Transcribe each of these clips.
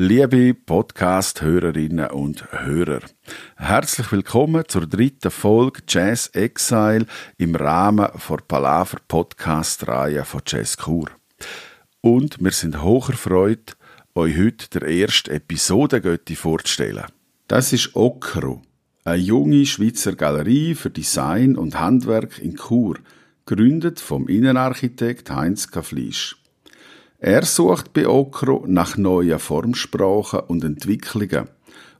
Liebe Podcast-Hörerinnen und Hörer, herzlich willkommen zur dritten Folge Jazz Exile im Rahmen der Palaver Podcast-Reihe von Jazz Kur. Und wir sind hoch erfreut, euch heute der erste Episodengötti vorzustellen. Das ist Okro, eine junge Schweizer Galerie für Design und Handwerk in Chur, gegründet vom Innenarchitekt Heinz Kaflisch. Er sucht bei Okro nach neuen Formsprachen und Entwicklungen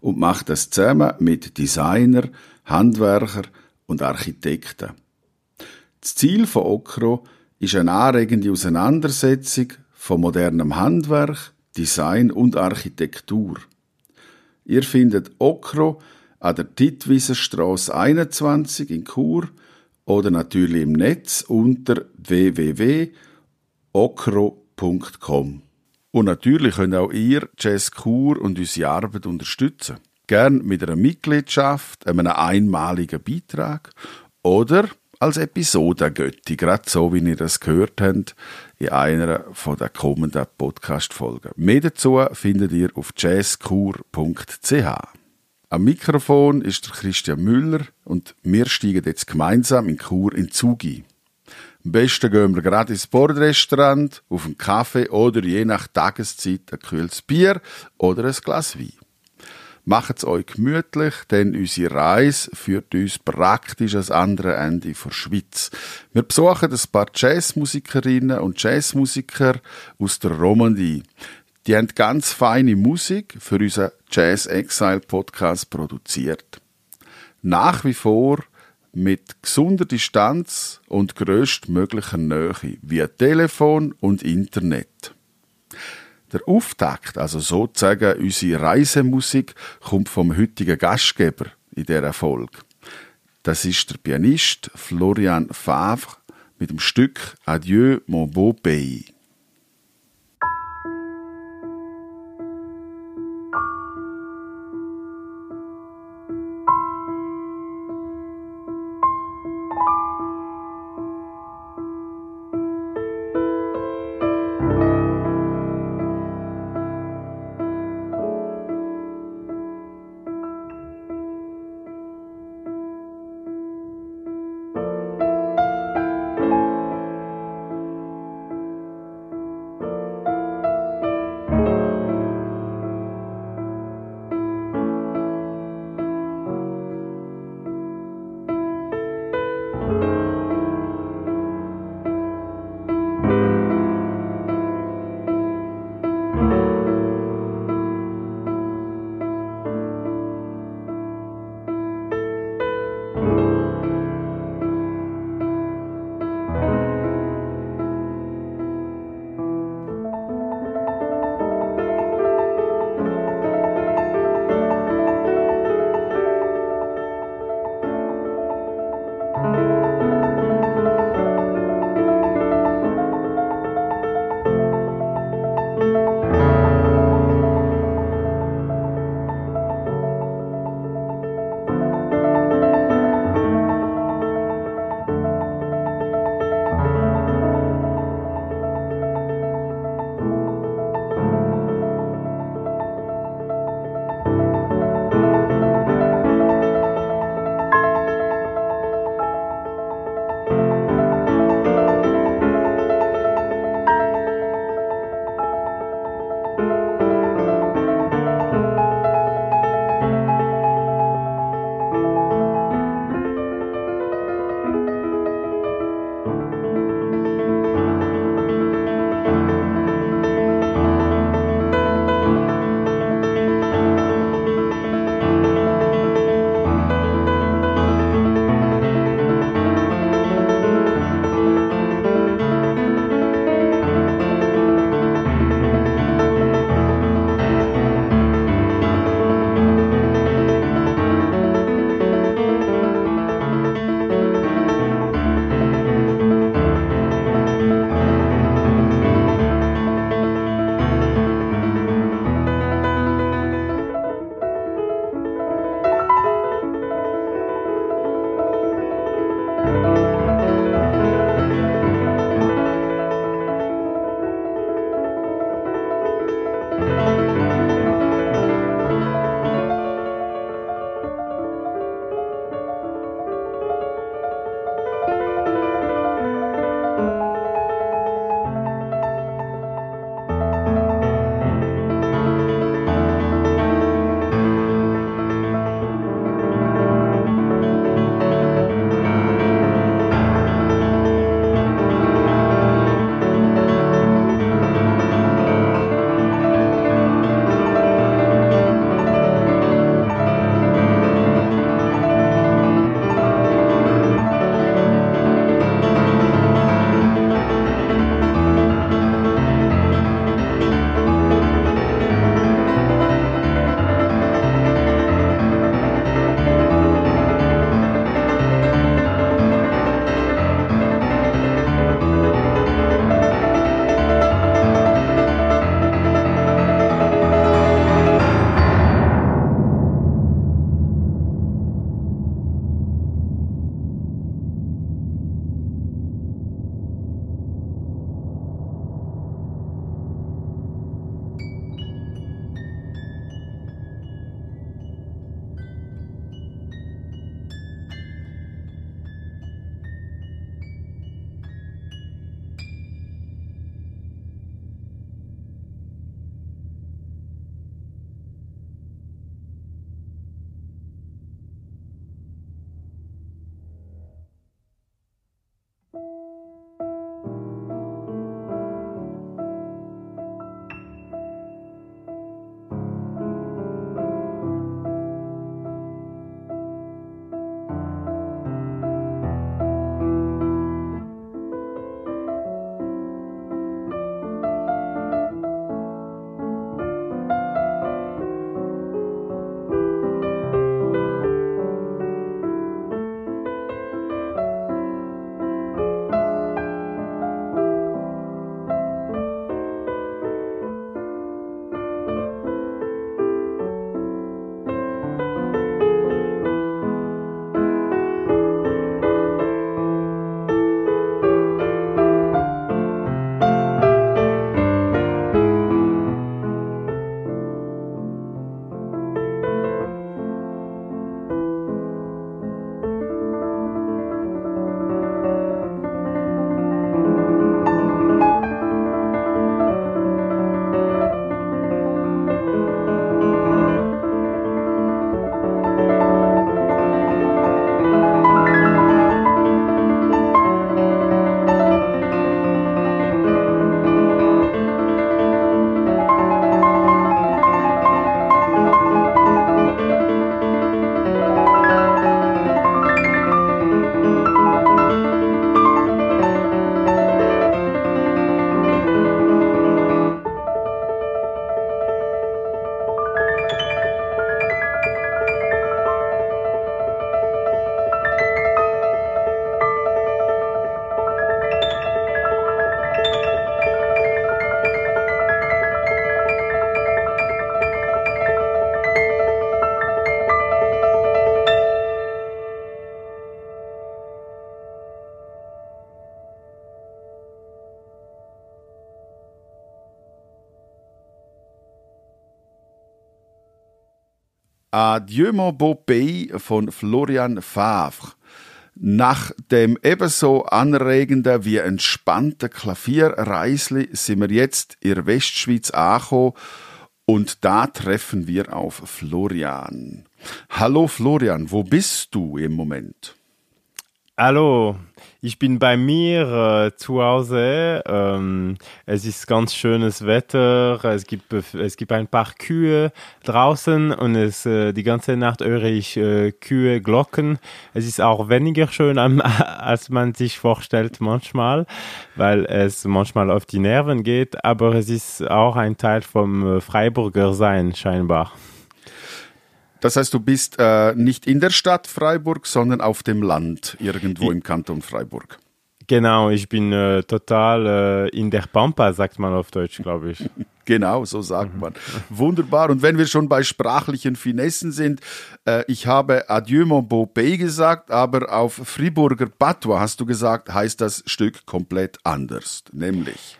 und macht das zusammen mit Designer, Handwerker und Architekten. Das Ziel von Okro ist eine anregende Auseinandersetzung von modernem Handwerk, Design und Architektur. Ihr findet Okro an der Tittwieserstraße 21 in Chur oder natürlich im Netz unter www.okro.com www.jazz.com. Und natürlich könnt auch ihr Jazz Kur und unsere Arbeit unterstützen. Gern mit einer Mitgliedschaft, einem einmaligen Beitrag oder als Episodengötti, gerade so wie ihr das gehört habt in einer der kommenden Podcast-Folgen. Mehr dazu findet ihr auf jazzkur.ch. Am Mikrofon ist der Christian Müller und wir steigen jetzt gemeinsam in Kur in Zug ein. Am besten gehen wir gerade ins Bordrestaurant, auf einen Kaffee oder je nach Tageszeit ein kühles Bier oder ein Glas Wein. Macht es euch gemütlich, denn unsere Reise führt uns praktisch ans andere Ende der Schweiz. Wir besuchen ein paar Jazzmusikerinnen und Jazzmusiker aus der Romandie. Die haben ganz feine Musik für unseren Jazz Exile Podcast produziert. Nach wie vor mit gesunder Distanz und größtmöglicher Nähe via Telefon und Internet. Der Auftakt, also sozusagen unsere Reisemusik, kommt vom heutigen Gastgeber in der Folge. Das ist der Pianist Florian Favre mit dem Stück Adieu mon beau pays. Adieu mon beau pays von Florian Favre. Nach dem ebenso anregenden wie entspannten Klavierreisli sind wir jetzt in Westschweiz angekommen und da treffen wir auf Florian. Hallo Florian, wo bist du im Moment? Hallo, ich bin bei mir äh, zu Hause. Ähm, es ist ganz schönes Wetter. Es gibt es gibt ein paar Kühe draußen und es äh, die ganze Nacht höre ich äh, Kühe Glocken. Es ist auch weniger schön als man sich vorstellt manchmal, weil es manchmal auf die Nerven geht. Aber es ist auch ein Teil vom äh, Freiburger Sein scheinbar. Das heißt, du bist äh, nicht in der Stadt Freiburg, sondern auf dem Land, irgendwo im Kanton Freiburg. Genau, ich bin äh, total äh, in der Pampa, sagt man auf Deutsch, glaube ich. genau, so sagt man. Wunderbar. Und wenn wir schon bei sprachlichen Finessen sind, äh, ich habe Adieu mon beau pays gesagt, aber auf Friburger Patois hast du gesagt, heißt das Stück komplett anders, nämlich.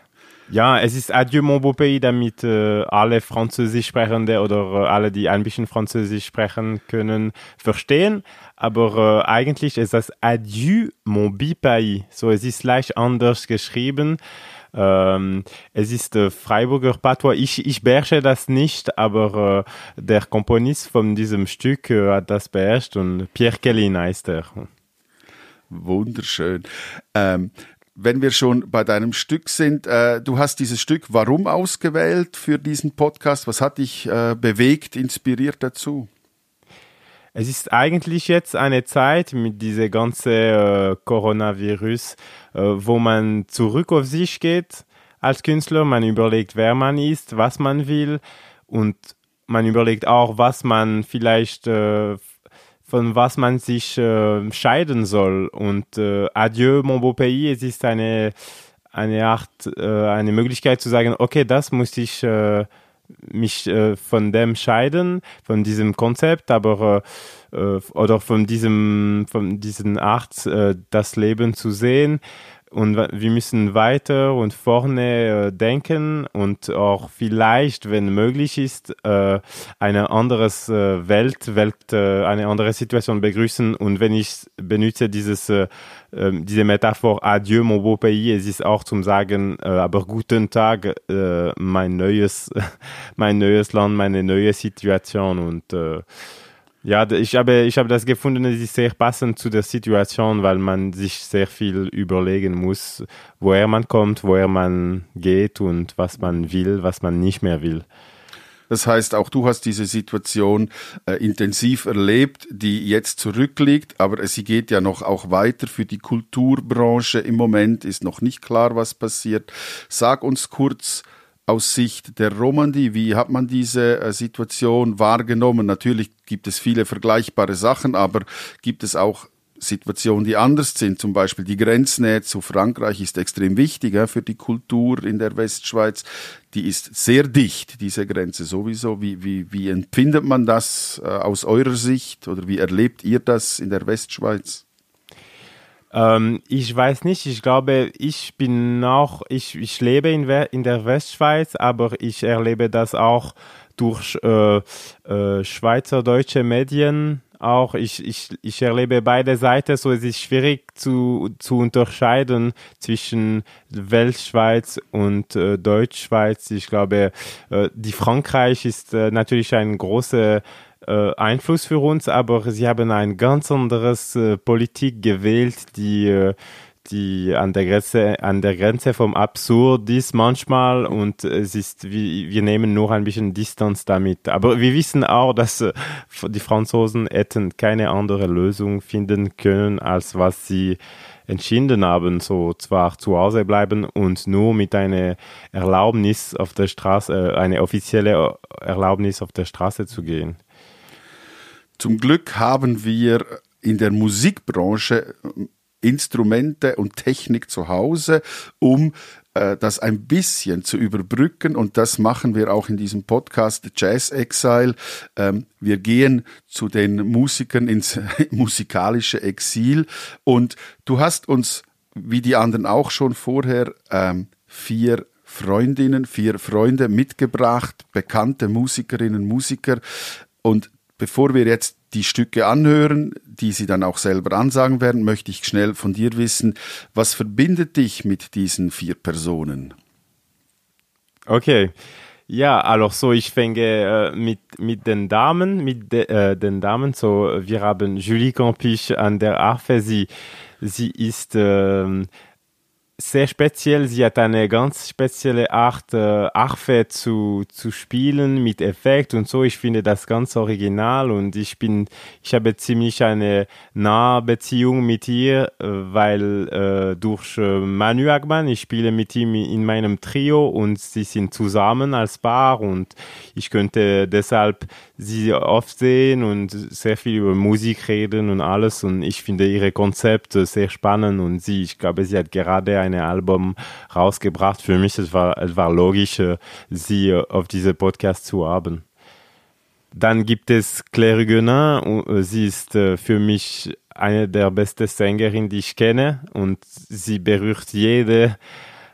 Ja, es ist Adieu mon beau pays, damit äh, alle Französisch sprechende oder äh, alle, die ein bisschen Französisch sprechen können, verstehen. Aber äh, eigentlich ist das Adieu mon pays. So, es ist leicht anders geschrieben. Ähm, es ist äh, Freiburger Patois. Ich, ich beherrsche das nicht, aber äh, der Komponist von diesem Stück äh, hat das beherrscht und Pierre Kellin heißt er. Wunderschön. Ähm, wenn wir schon bei deinem Stück sind, äh, du hast dieses Stück warum ausgewählt für diesen Podcast? Was hat dich äh, bewegt, inspiriert dazu? Es ist eigentlich jetzt eine Zeit mit dieser ganzen äh, Coronavirus, äh, wo man zurück auf sich geht als Künstler. Man überlegt, wer man ist, was man will und man überlegt auch, was man vielleicht äh, von was man sich äh, scheiden soll. Und äh, Adieu, mon beau pays, es ist eine, eine Art, äh, eine Möglichkeit zu sagen, okay, das muss ich äh, mich äh, von dem scheiden, von diesem Konzept, aber äh, oder von diesem, von diesen Art, das Leben zu sehen und wir müssen weiter und vorne äh, denken und auch vielleicht, wenn möglich ist, äh, eine andere äh, Welt, Welt, äh, eine andere Situation begrüßen. Und wenn ich benutze dieses, äh, ähm, diese Metaphor Adieu, mon beau pays, es ist auch zum Sagen, äh, aber guten Tag, mein neues, mein neues Land, meine neue Situation und ja, ich habe, ich habe das gefunden, es ist sehr passend zu der Situation, weil man sich sehr viel überlegen muss, woher man kommt, woher man geht und was man will, was man nicht mehr will. Das heißt, auch du hast diese Situation äh, intensiv erlebt, die jetzt zurückliegt, aber sie geht ja noch auch weiter für die Kulturbranche. Im Moment ist noch nicht klar, was passiert. Sag uns kurz, aus Sicht der Romandie, wie hat man diese äh, Situation wahrgenommen? Natürlich gibt es viele vergleichbare Sachen, aber gibt es auch Situationen, die anders sind. Zum Beispiel die Grenznähe zu Frankreich ist extrem wichtig ja, für die Kultur in der Westschweiz. Die ist sehr dicht, diese Grenze sowieso. Wie, wie, wie empfindet man das äh, aus eurer Sicht oder wie erlebt ihr das in der Westschweiz? Ähm, ich weiß nicht, ich glaube, ich bin auch, ich, ich lebe in, in der Westschweiz, aber ich erlebe das auch durch äh, äh, schweizerdeutsche Medien auch. Ich, ich, ich erlebe beide Seiten, so es ist schwierig zu, zu unterscheiden zwischen Weltschweiz und äh, Deutschschweiz. Ich glaube, äh, die Frankreich ist äh, natürlich ein großer äh, Einfluss für uns, aber sie haben ein ganz anderes äh, Politik gewählt, die äh, die an der Grenze an der Grenze vom Absurd ist manchmal und es ist wir, wir nehmen nur ein bisschen Distanz damit aber wir wissen auch dass äh, die Franzosen hätten keine andere Lösung finden können als was sie entschieden haben, so zwar zu Hause bleiben und nur mit einer Erlaubnis auf der Straße, äh, eine offizielle Erlaubnis auf der Straße zu gehen. Zum Glück haben wir in der Musikbranche äh, Instrumente und Technik zu Hause, um äh, das ein bisschen zu überbrücken. Und das machen wir auch in diesem Podcast Jazz Exile. Ähm, wir gehen zu den Musikern ins musikalische Exil. Und du hast uns, wie die anderen auch schon vorher, ähm, vier Freundinnen, vier Freunde mitgebracht, bekannte Musikerinnen, Musiker. Und Bevor wir jetzt die Stücke anhören, die Sie dann auch selber ansagen werden, möchte ich schnell von dir wissen, was verbindet dich mit diesen vier Personen? Okay. Ja, alors so, ich fange äh, mit, mit den Damen, mit de, äh, den Damen, so, wir haben Julie Campisch an der Harfe, sie, sie ist, äh, sehr speziell. Sie hat eine ganz spezielle Art, äh, Harfe zu, zu spielen mit Effekt und so. Ich finde das ganz original und ich bin, ich habe ziemlich eine nahe Beziehung mit ihr, äh, weil äh, durch äh, Manu Agman, ich spiele mit ihm in meinem Trio und sie sind zusammen als Paar und ich könnte deshalb sie oft sehen und sehr viel über Musik reden und alles und ich finde ihre Konzepte sehr spannend und sie, ich glaube, sie hat gerade ein Album rausgebracht. Für mich es war es war logisch, äh, sie äh, auf diese Podcast zu haben. Dann gibt es Claire Guenin. Äh, sie ist für mich eine der besten Sängerinnen, die ich kenne und sie berührt jede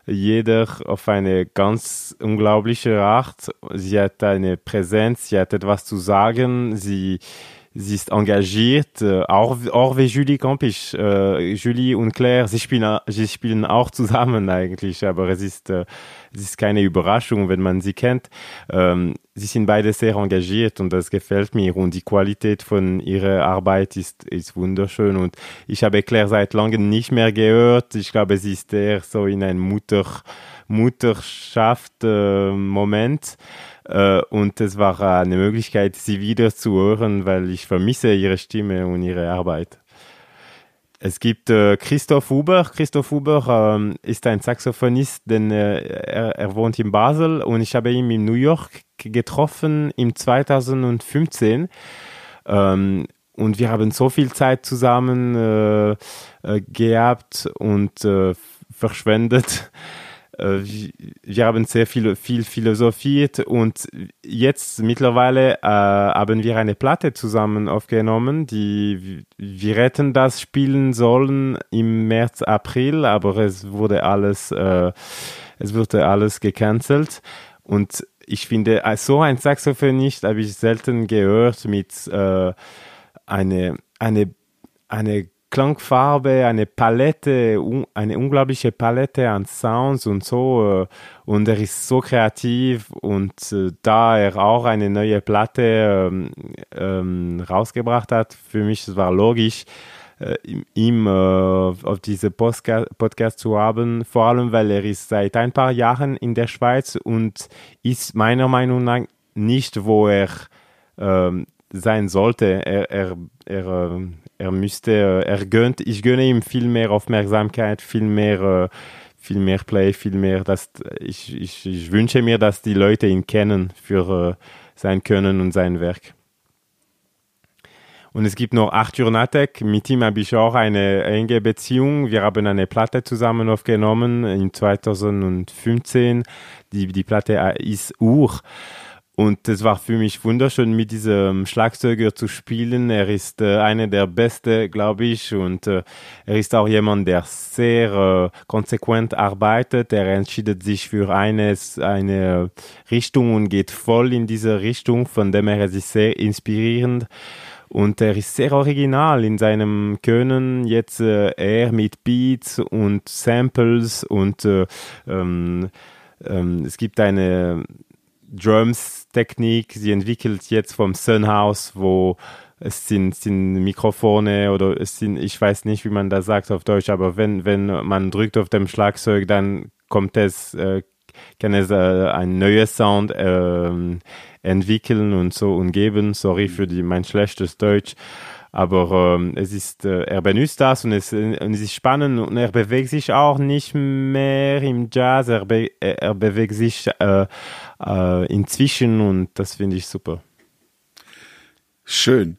jeder auf eine ganz unglaubliche Art. Sie hat eine Präsenz, sie hat etwas zu sagen, sie, sie ist engagiert, äh, auch, auch wie Julie Campisch. Äh, Julie und Claire, sie spielen, sie spielen auch zusammen eigentlich, aber es ist, äh, es ist keine Überraschung, wenn man sie kennt. Ähm, sie sind beide sehr engagiert und das gefällt mir und die Qualität von ihrer Arbeit ist, ist wunderschön und ich habe Claire seit langem nicht mehr gehört. Ich glaube, sie ist eher so in ein Mutter, Mutterschaft-Moment. Äh, äh, und es war eine Möglichkeit, sie wieder zu hören, weil ich vermisse ihre Stimme und ihre Arbeit. Es gibt äh, Christoph Huber. Christoph Huber ähm, ist ein Saxophonist, denn äh, er, er, wohnt in Basel und ich habe ihn in New York getroffen im 2015. Ähm, und wir haben so viel Zeit zusammen äh, äh gehabt und äh, verschwendet. Äh, wir haben sehr viel, viel philosophiert und jetzt mittlerweile äh, haben wir eine Platte zusammen aufgenommen, die wir hätten das spielen sollen im März, April, aber es wurde alles, äh, es wurde alles gecancelt. Und ich finde, äh, so ein Saxophonist habe ich selten gehört mit äh, eine, eine, eine Klangfarbe, eine Palette, eine unglaubliche Palette an Sounds und so. Äh, und er ist so kreativ und äh, da er auch eine neue Platte ähm, ähm, rausgebracht hat, für mich es war logisch, äh, ihm äh, auf diese Postka Podcast zu haben, vor allem weil er ist seit ein paar Jahren in der Schweiz und ist meiner Meinung nach nicht, wo er ähm, sein sollte. Er, er, er, äh, er müsste, äh, er gönnt, ich gönne ihm viel mehr Aufmerksamkeit, viel mehr, äh, viel mehr Play, viel mehr, dass ich, ich, ich wünsche mir, dass die Leute ihn kennen für sein Können und sein Werk. Und es gibt noch Arthur Natek, mit ihm habe ich auch eine enge Beziehung. Wir haben eine Platte zusammen aufgenommen in 2015. Die, die Platte ist Ur. Und es war für mich wunderschön, mit diesem Schlagzeuger zu spielen. Er ist äh, einer der Beste, glaube ich. Und äh, er ist auch jemand, der sehr äh, konsequent arbeitet. Er entscheidet sich für eines, eine Richtung und geht voll in diese Richtung, von dem her ist sehr inspirierend. Und er ist sehr original in seinem Können. Jetzt äh, er mit Beats und Samples und äh, ähm, ähm, es gibt eine Drums-Technik. Sie entwickelt jetzt vom Sunhouse, wo es sind, sind Mikrofone oder es sind, ich weiß nicht, wie man das sagt auf Deutsch, aber wenn, wenn man drückt auf dem Schlagzeug, dann kommt es, äh, kann es äh, ein neues Sound äh, entwickeln und so und geben. Sorry für die, mein schlechtes Deutsch. Aber ähm, es ist, äh, er benutzt das und es, und es ist spannend und er bewegt sich auch nicht mehr im Jazz, er, be, er bewegt sich äh, äh, inzwischen und das finde ich super. Schön.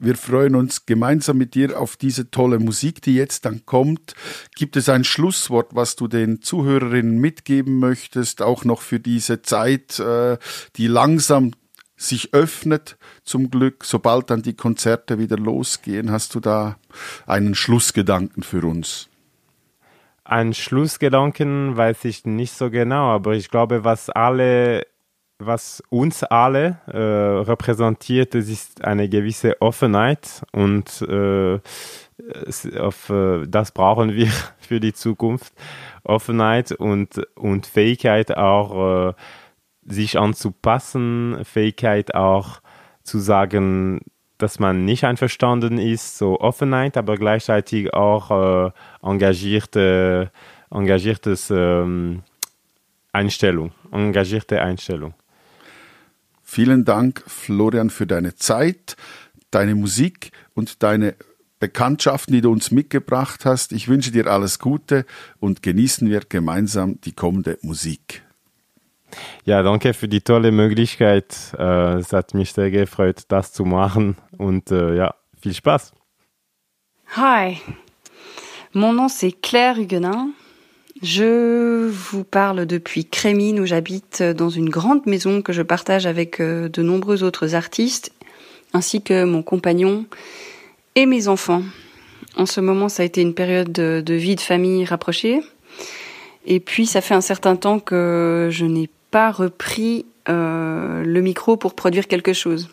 Wir freuen uns gemeinsam mit dir auf diese tolle Musik, die jetzt dann kommt. Gibt es ein Schlusswort, was du den Zuhörerinnen mitgeben möchtest, auch noch für diese Zeit, äh, die langsam sich öffnet zum Glück, sobald dann die Konzerte wieder losgehen. Hast du da einen Schlussgedanken für uns? Ein Schlussgedanken weiß ich nicht so genau, aber ich glaube, was alle was uns alle äh, repräsentiert, das ist eine gewisse Offenheit und äh, auf, äh, das brauchen wir für die Zukunft. Offenheit und, und Fähigkeit auch, äh, sich anzupassen, Fähigkeit auch zu sagen, dass man nicht einverstanden ist, so Offenheit, aber gleichzeitig auch äh, engagierte, engagiertes ähm, Einstellung, engagierte Einstellung. Vielen Dank, Florian, für deine Zeit, deine Musik und deine Bekanntschaften, die du uns mitgebracht hast. Ich wünsche dir alles Gute und genießen wir gemeinsam die kommende Musik. Ja, danke für die tolle Möglichkeit. Äh, es hat mich sehr gefreut, das zu machen und äh. Hi, mon nom c'est Claire Huguenin. Je vous parle depuis Crémine où j'habite dans une grande maison que je partage avec euh, de nombreux autres artistes ainsi que mon compagnon et mes enfants. En ce moment, ça a été une période de, de vie de famille rapprochée. Et puis, ça fait un certain temps que je n'ai pas repris euh, le micro pour produire quelque chose.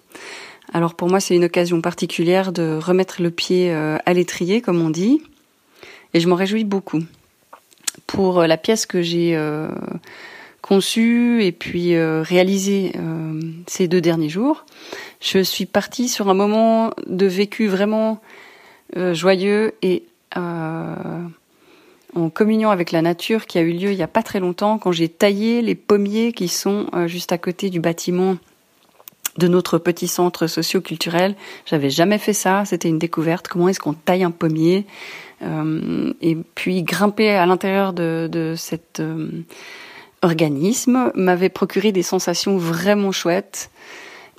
Alors pour moi, c'est une occasion particulière de remettre le pied euh, à l'étrier, comme on dit, et je m'en réjouis beaucoup. Pour euh, la pièce que j'ai conçue et puis réalisée ces deux derniers jours, je suis partie sur un moment de vécu vraiment joyeux et en communion avec la nature qui a eu lieu il n'y a pas très longtemps quand j'ai taillé les pommiers qui sont euh, juste à côté du bâtiment de notre petit centre socio-culturel. J'avais jamais fait ça, c'était une découverte. Comment est-ce qu'on taille un pommier? Euh, Et puis grimper à l'intérieur de, cet euh, organisme m'avait procuré des sensations vraiment chouettes.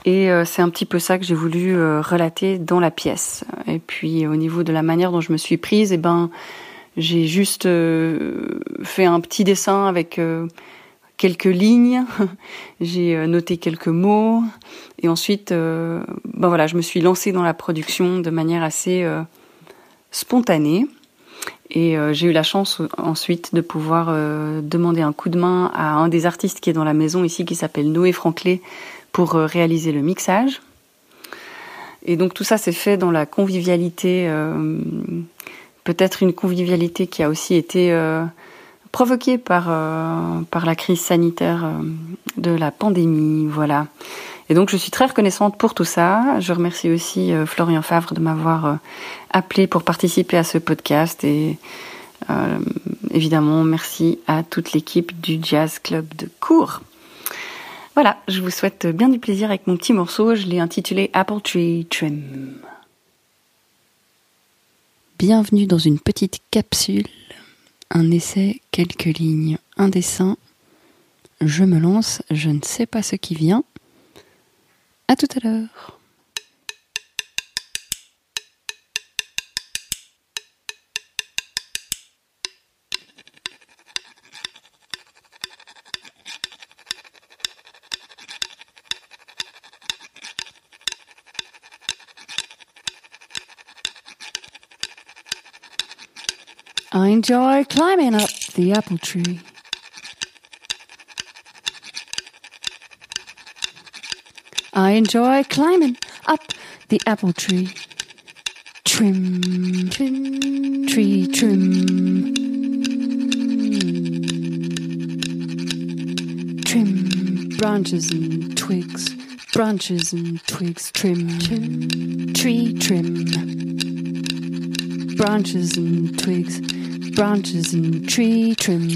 Et c'est un petit peu ça que j'ai voulu relater dans la pièce. Et puis au niveau de la manière dont je me suis prise, eh ben j'ai juste euh, fait un petit dessin avec euh, quelques lignes, j'ai euh, noté quelques mots, et ensuite, ben voilà, je me suis lancée dans la production de manière assez spontanée. Et j'ai eu la chance ensuite de pouvoir demander un coup de main à un des artistes qui est dans la maison ici, qui s'appelle Noé Franclé, pour réaliser le mixage. Et donc tout ça s'est fait dans la convivialité peut-être une convivialité qui a aussi été euh, provoquée par, euh, par la crise sanitaire euh, de la pandémie. Voilà. Et donc je suis très reconnaissante pour tout ça. Je remercie aussi Florian Favre de m'avoir appelé pour participer à ce podcast et évidemment merci à toute l'équipe du Jazz Club de Cours. Voilà, je vous souhaite bien du plaisir avec mon petit morceau. Je l'ai intitulé Apple Tree Trim. Bienvenue dans une petite capsule, un essai, quelques lignes, un dessin. Je me lance, je ne sais pas ce qui vient. À tout à l'heure. Enjoy climbing up the apple tree. I enjoy climbing up the apple tree. Trim, trim, tree trim. Trim branches and twigs, branches and twigs, trim, trim. tree trim. Branches and twigs branches and tree trim,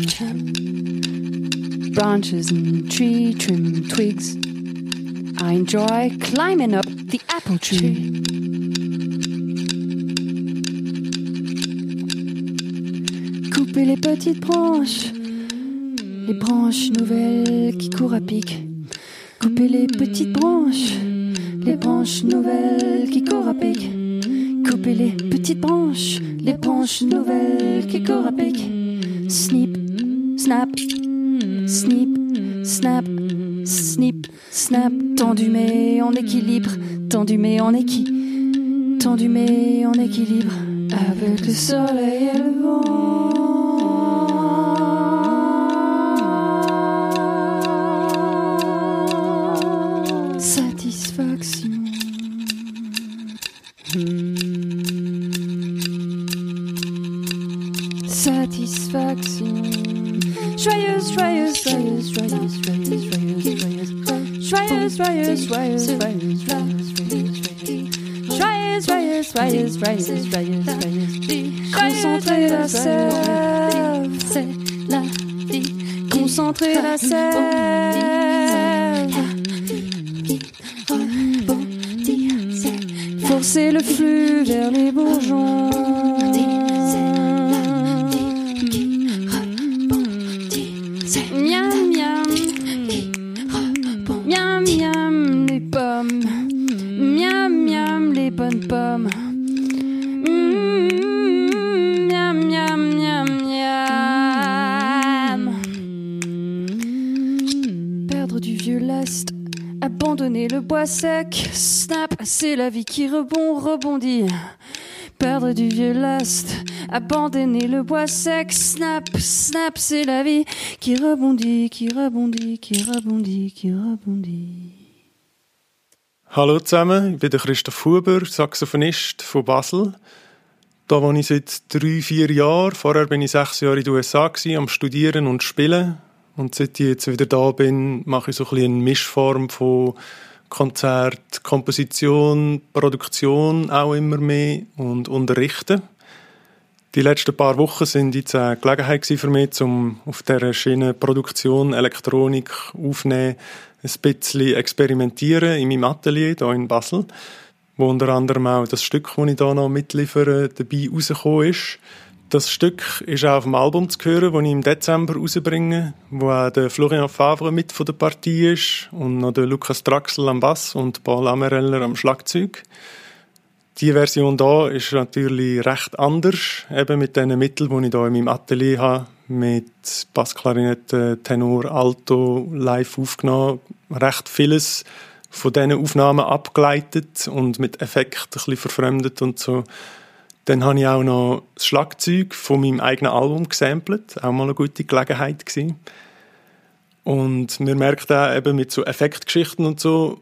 branches and tree trim twigs. I enjoy climbing up the apple tree. Couper les petites branches, les branches nouvelles qui courent à pic. Couper les petites branches, les branches nouvelles qui courent à pic. Les petites branches, les branches nouvelles qui courent à. Snip, snap, snip, snap, snip, snap. Tendu mais en équilibre, tendu mais en équi, tendu mais en équilibre. Avec le soleil et le vent. joyeux, joyeux, joyeux, joyeux, joyeux, joyeux, joyeux, joyeux, joyeux, joyeux, joyeux, c'est la vie qui rebond, rebondit. Perdre du vieux lest. Abandonner le bois sec. Snap, snap, c'est la vie qui rebondit, qui rebondit, qui rebondit, qui rebondit. Hallo zusammen, ich bin Christoph Huber, Saxophonist von Basel. Da wohne ich seit drei, vier Jahren. Vorher bin ich sechs Jahre in den USA gewesen, am Studieren und Spielen. Und seit ich jetzt wieder da bin, mache ich so ein bisschen eine Mischform von Konzert, Komposition, Produktion auch immer mehr und Unterrichten. Die letzten paar Wochen sind jetzt eine Gelegenheit für mich, um auf dieser Schiene Produktion, Elektronik aufnehmen, ein bisschen experimentieren in meinem Atelier hier in Basel, wo unter anderem auch das Stück, das ich hier noch mitliefere, dabei rausgekommen ist. Das Stück ist auch auf dem Album zu hören, das ich im Dezember rausbringe, wo auch der Florian Favre mit von der Partie ist und noch der Lukas Draxel am Bass und Paul Amereller am Schlagzeug. Die Version da ist natürlich recht anders, eben mit den Mitteln, die ich hier in meinem Atelier habe, mit Bassklarinette, Tenor, Alto, live aufgenommen. Recht vieles von diesen Aufnahmen abgeleitet und mit Effekt ein bisschen verfremdet und so. Dann habe ich auch noch das Schlagzeug von meinem eigenen Album gesampelt, auch mal eine gute Gelegenheit gewesen. Und wir merken auch eben mit so Effektgeschichten und so,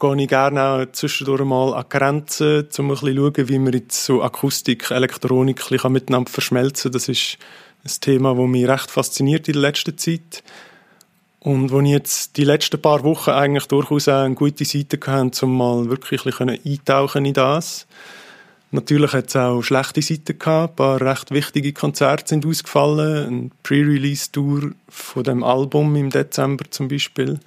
gehe ich gerne auch zwischendurch mal an Grenzen, um ein bisschen zu schauen, wie man jetzt so Akustik, Elektronik ein miteinander verschmelzen kann. Das ist ein Thema, das mich recht fasziniert in der letzten Zeit. Und wo ich jetzt die letzten paar Wochen eigentlich durchaus auch eine gute Seite hatte, um mal wirklich ein bisschen eintauchen in das. Natürlich hat es auch schlechte Seiten gehabt. Ein paar recht wichtige Konzerte sind ausgefallen. Ein Pre-Release-Tour von dem Album im Dezember zum Beispiel.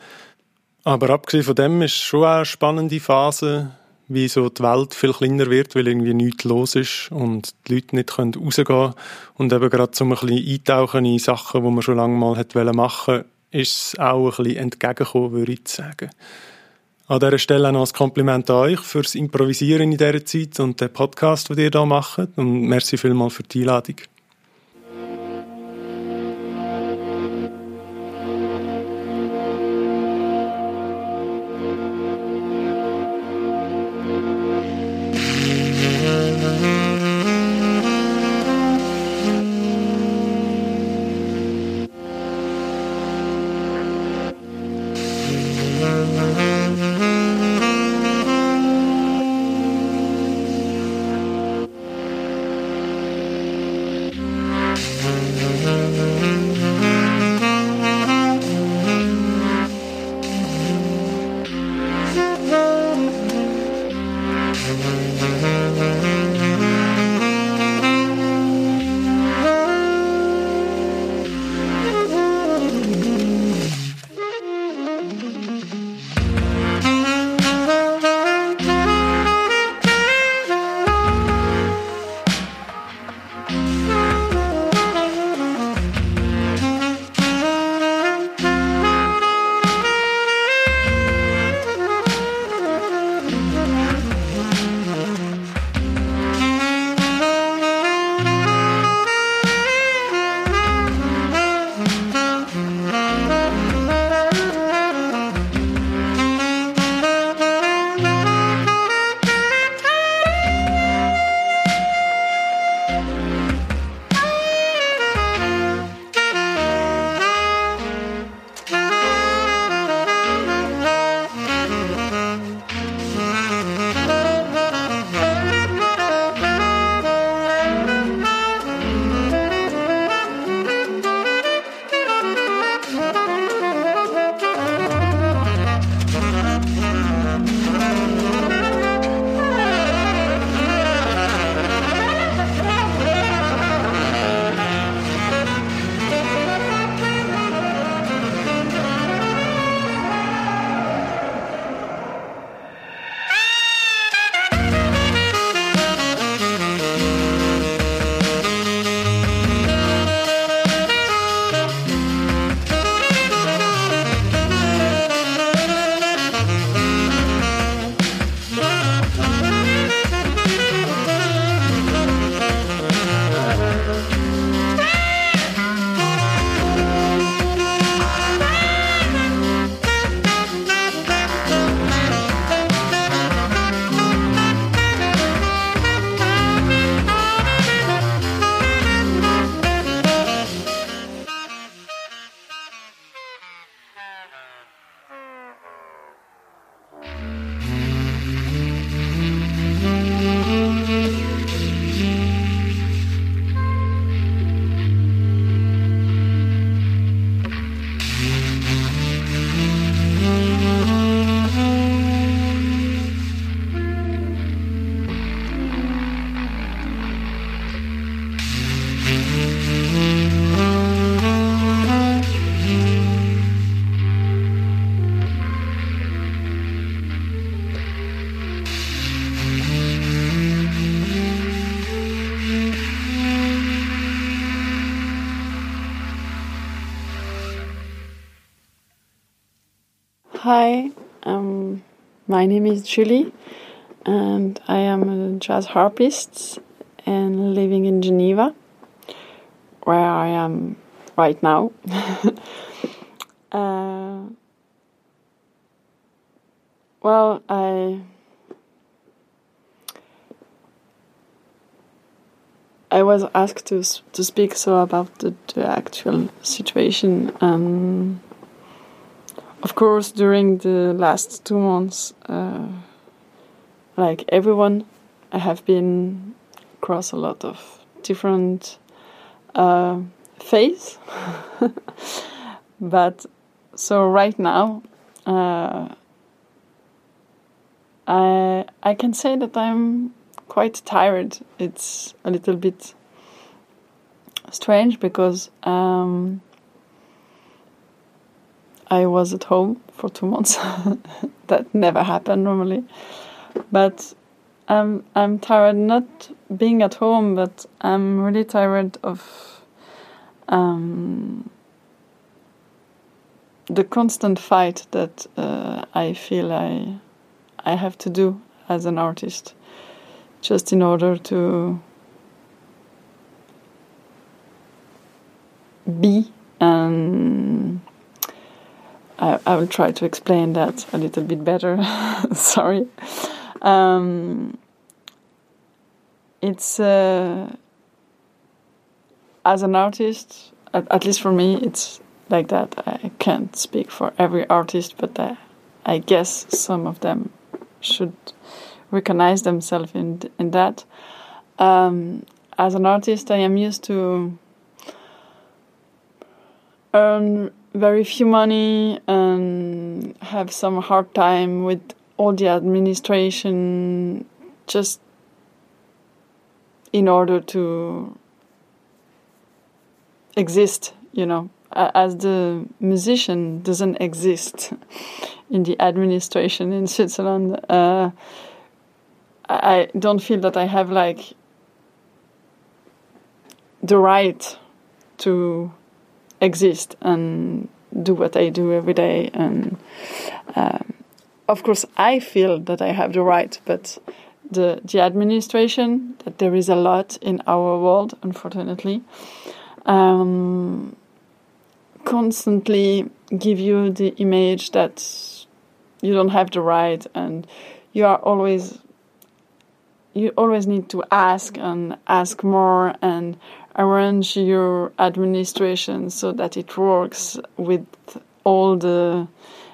Aber abgesehen von dem ist schon eine spannende Phase, wie so die Welt viel kleiner wird, weil irgendwie nichts los ist und die Leute nicht rausgehen können. Und eben gerade so ein bisschen eintauchen in Sachen, die man schon lange mal machen wollen, ist es auch ein bisschen entgegengekommen, würde ich sagen. An dieser Stelle noch ein Kompliment an euch fürs Improvisieren in dieser Zeit und den Podcast, den ihr hier macht. Und merci vielmals für die Einladung. My name is Julie, and I am a jazz harpist and living in Geneva, where I am right now. uh, well, I I was asked to to speak so about the, the actual situation. Um, of course, during the last two months, uh, like everyone, I have been across a lot of different uh, but so right now, uh, I I can say that I'm quite tired. It's a little bit strange because. Um, I was at home for two months. that never happened normally. But I'm I'm tired not being at home, but I'm really tired of um, the constant fight that uh, I feel I I have to do as an artist, just in order to be and I, I, will try to explain that a little bit better. Sorry. Um, it's uh, as an artist, at, at, least for me, it's like that. I can't speak for every artist, but I, I guess some of them should recognize themselves in in that. Um, as an artist, I am used to earn very few money and have some hard time with all the administration just in order to exist you know. As the musician doesn't exist in the administration in Switzerland uh, I don't feel that I have like the right to exist and do what I do every day. And um, of course, I feel that I have the right, but the the administration that there is a lot in our world, unfortunately, um, constantly give you the image that you don't have the right and you are always you always need to ask and ask more and arrange your administration so that it works with all the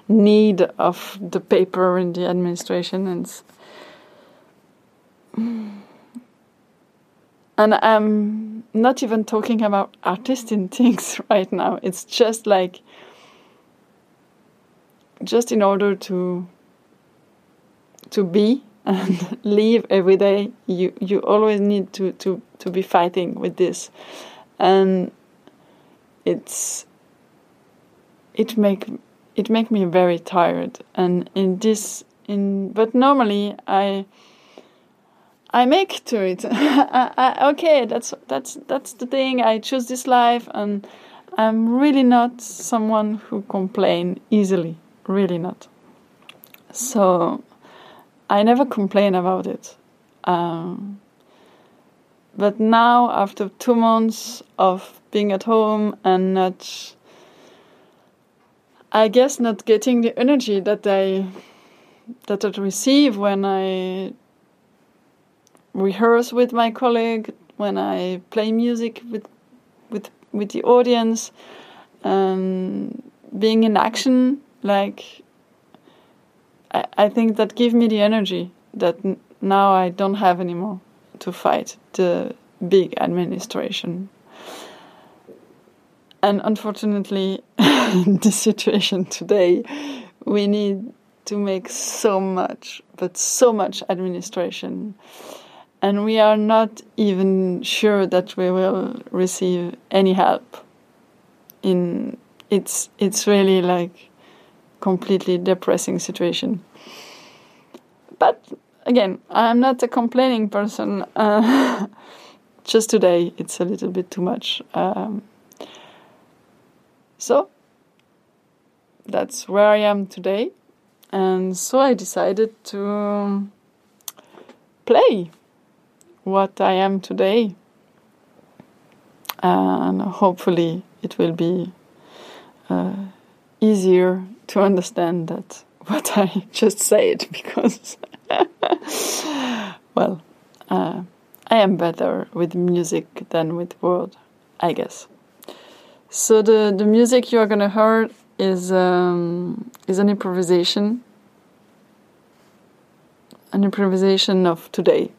need of the paper in the administration and and I'm not even talking about artistic things right now. It's just like just in order to to be and live every day, you you always need to to to be fighting with this, and it's it make it make me very tired. And in this in but normally I. I make to it. I, I, okay, that's that's that's the thing. I choose this life, and I'm really not someone who complain easily. Really not. So I never complain about it. Um, but now, after two months of being at home and not, I guess, not getting the energy that I that I receive when I rehearse with my colleague, when I play music with with with the audience, and being in action, like I, I think that give me the energy that now I don't have anymore to fight the big administration. And unfortunately, in this situation today, we need to make so much, but so much administration. And we are not even sure that we will receive any help. In it's it's really like completely depressing situation. But again, I'm not a complaining person. Uh, just today, it's a little bit too much. Um, so that's where I am today. and so I decided to play what I am today. And hopefully it will be uh, easier to understand that what I just said because, well, uh, I am better with music than with word, I guess. So the, the music you are gonna hear is um, is an improvisation, an improvisation of today,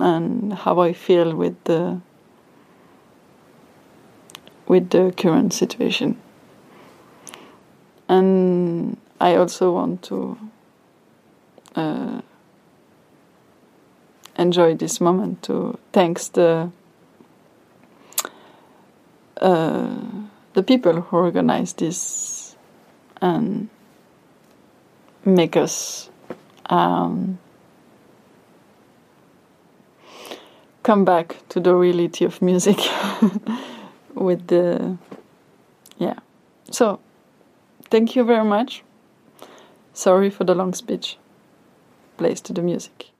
and how I feel with the with the current situation. And I also want to uh, enjoy this moment to thanks the uh, the people who organize this and make us um, come back to the reality of music with the yeah. So thank you very much. Sorry for the long speech. Plays to the music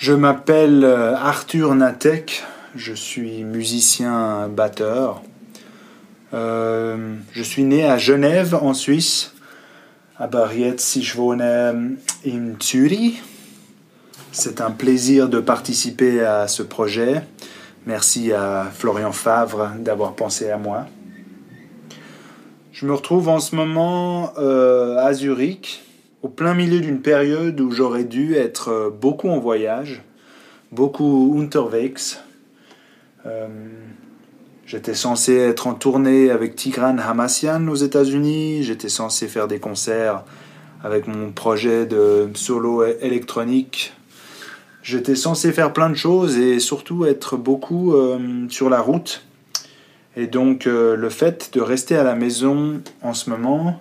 Je m'appelle euh, Arthur Natek, je suis musicien batteur. Euh, je suis né à Genève en Suisse, aber jetzt in Zürich. C'est un plaisir de participer à ce projet. Merci à Florian Favre d'avoir pensé à moi. Je me retrouve en ce moment euh, à Zurich, au plein milieu d'une période où j'aurais dû être euh, beaucoup en voyage, beaucoup unterwegs. Euh, J'étais censé être en tournée avec Tigran Hamassian aux États-Unis. J'étais censé faire des concerts avec mon projet de solo électronique. J'étais censé faire plein de choses et surtout être beaucoup euh, sur la route. Et donc le fait de rester à la maison en ce moment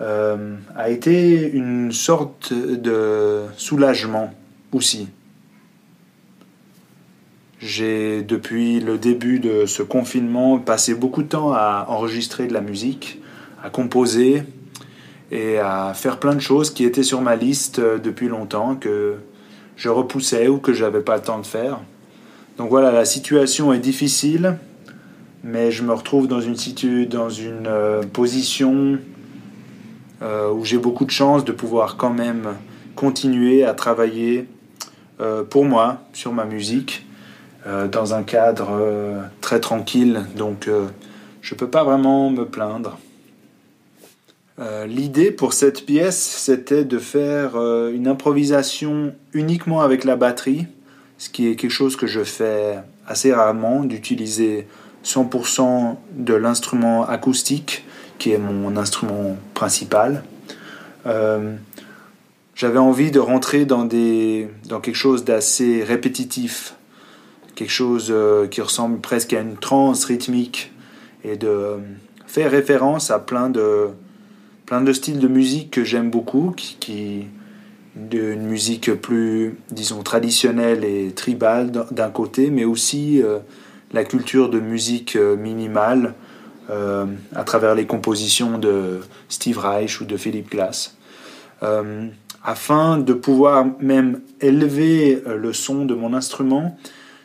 euh, a été une sorte de soulagement aussi. J'ai depuis le début de ce confinement passé beaucoup de temps à enregistrer de la musique, à composer et à faire plein de choses qui étaient sur ma liste depuis longtemps que je repoussais ou que j'avais pas le temps de faire. Donc voilà, la situation est difficile, mais je me retrouve dans une, situ dans une euh, position euh, où j'ai beaucoup de chance de pouvoir quand même continuer à travailler euh, pour moi sur ma musique euh, dans un cadre euh, très tranquille, donc euh, je ne peux pas vraiment me plaindre. L'idée pour cette pièce, c'était de faire une improvisation uniquement avec la batterie, ce qui est quelque chose que je fais assez rarement, d'utiliser 100% de l'instrument acoustique, qui est mon instrument principal. Euh, J'avais envie de rentrer dans, des, dans quelque chose d'assez répétitif, quelque chose euh, qui ressemble presque à une transe rythmique, et de euh, faire référence à plein de, plein de styles de musique que j'aime beaucoup, qui, qui d'une musique plus, disons, traditionnelle et tribale d'un côté, mais aussi la culture de musique minimale euh, à travers les compositions de Steve Reich ou de Philip Glass, euh, afin de pouvoir même élever euh, le son de mon instrument.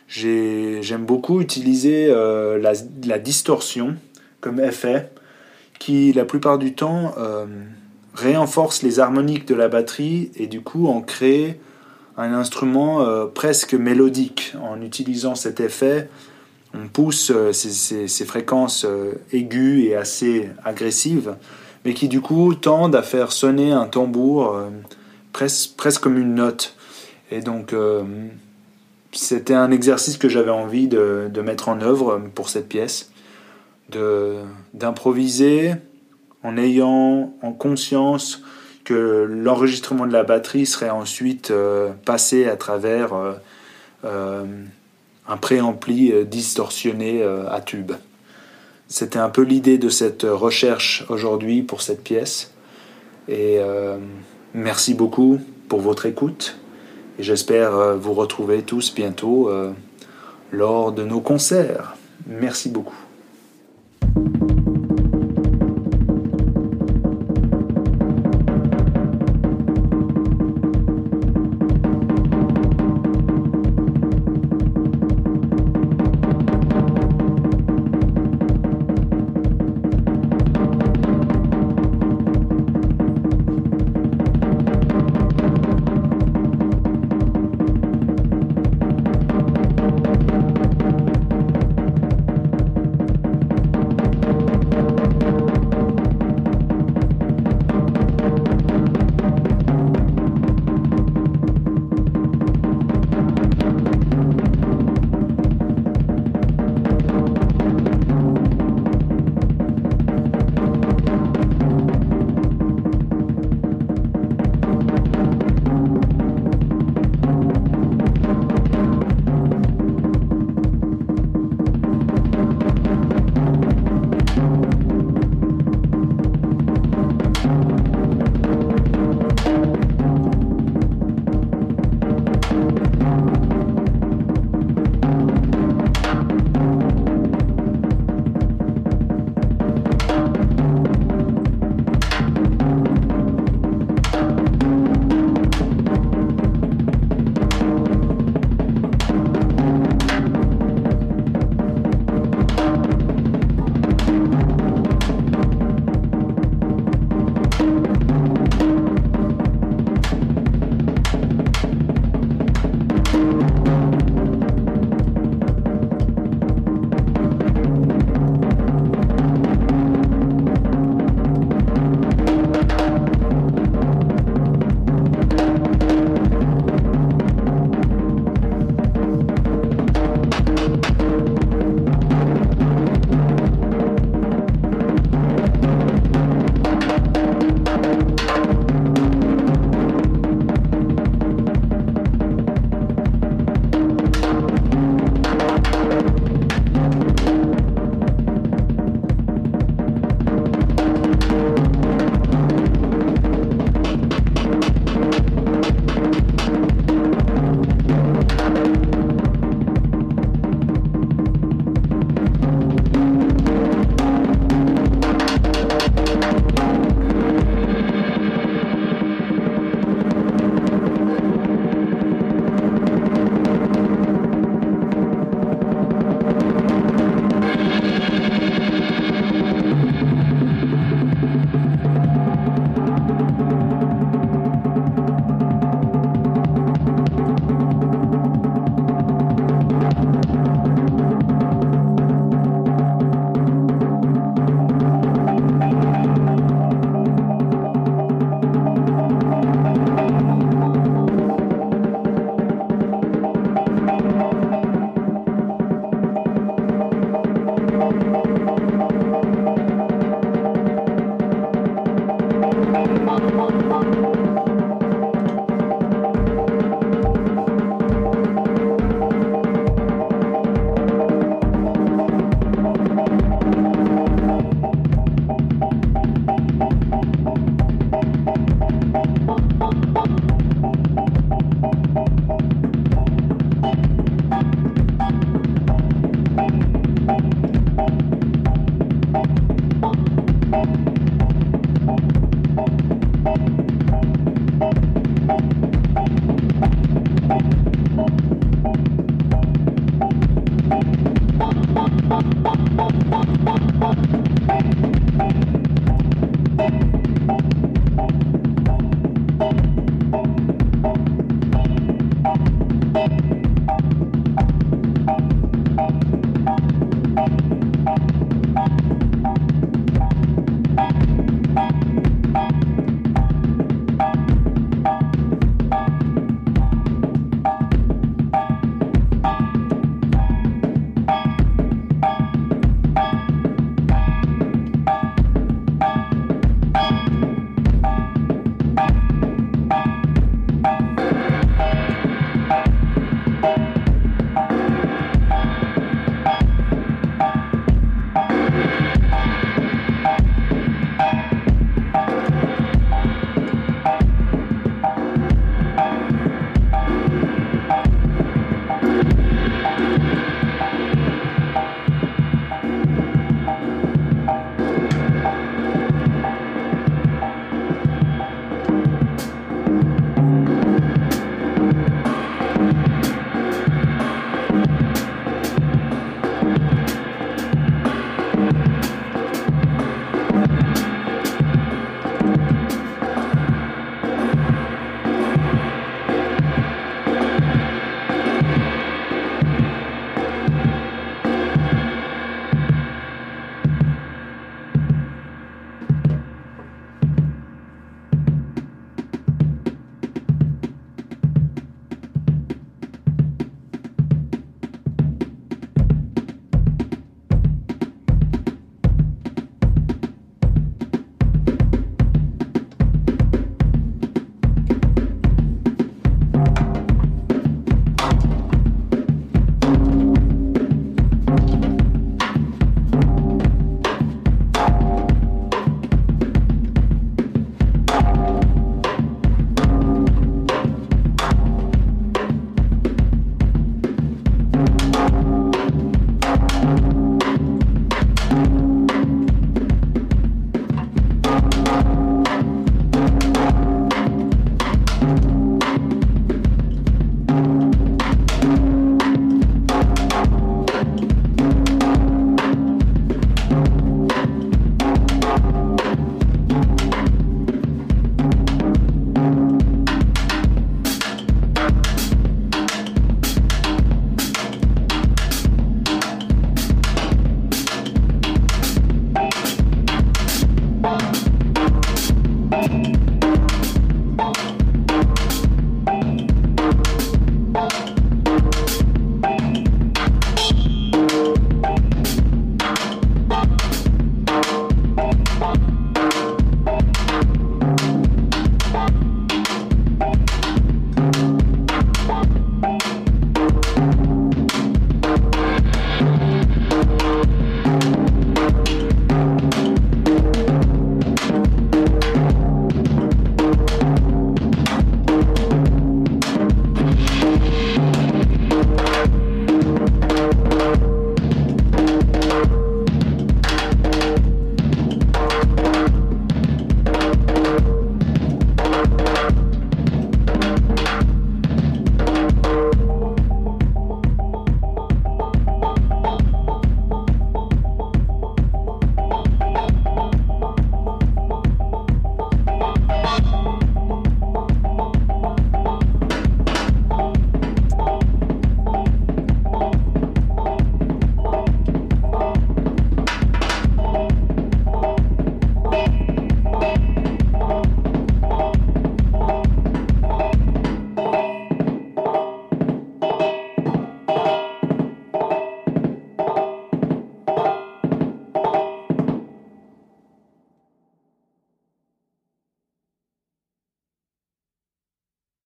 J'aime beaucoup utiliser la, la, distorsion comme effet qui, la plupart du temps, renforce les harmoniques de la batterie et du coup en crée un instrument presque mélodique. En utilisant cet effet, on pousse euh, ces, ces, ces, fréquences euh, aiguës et assez agressives, mais qui du coup tendent à faire sonner un tambour euh, presque, comme une note. Et donc c'était un exercice que j'avais envie de, mettre en œuvre pour cette pièce, d'improviser en ayant en conscience que l'enregistrement de la batterie serait ensuite passé à travers un préampli distorsionné à tube. C'était un peu l'idée de cette recherche aujourd'hui pour cette pièce. Et merci beaucoup pour votre écoute. Et j'espère vous retrouver tous bientôt lors de nos concerts. Merci beaucoup.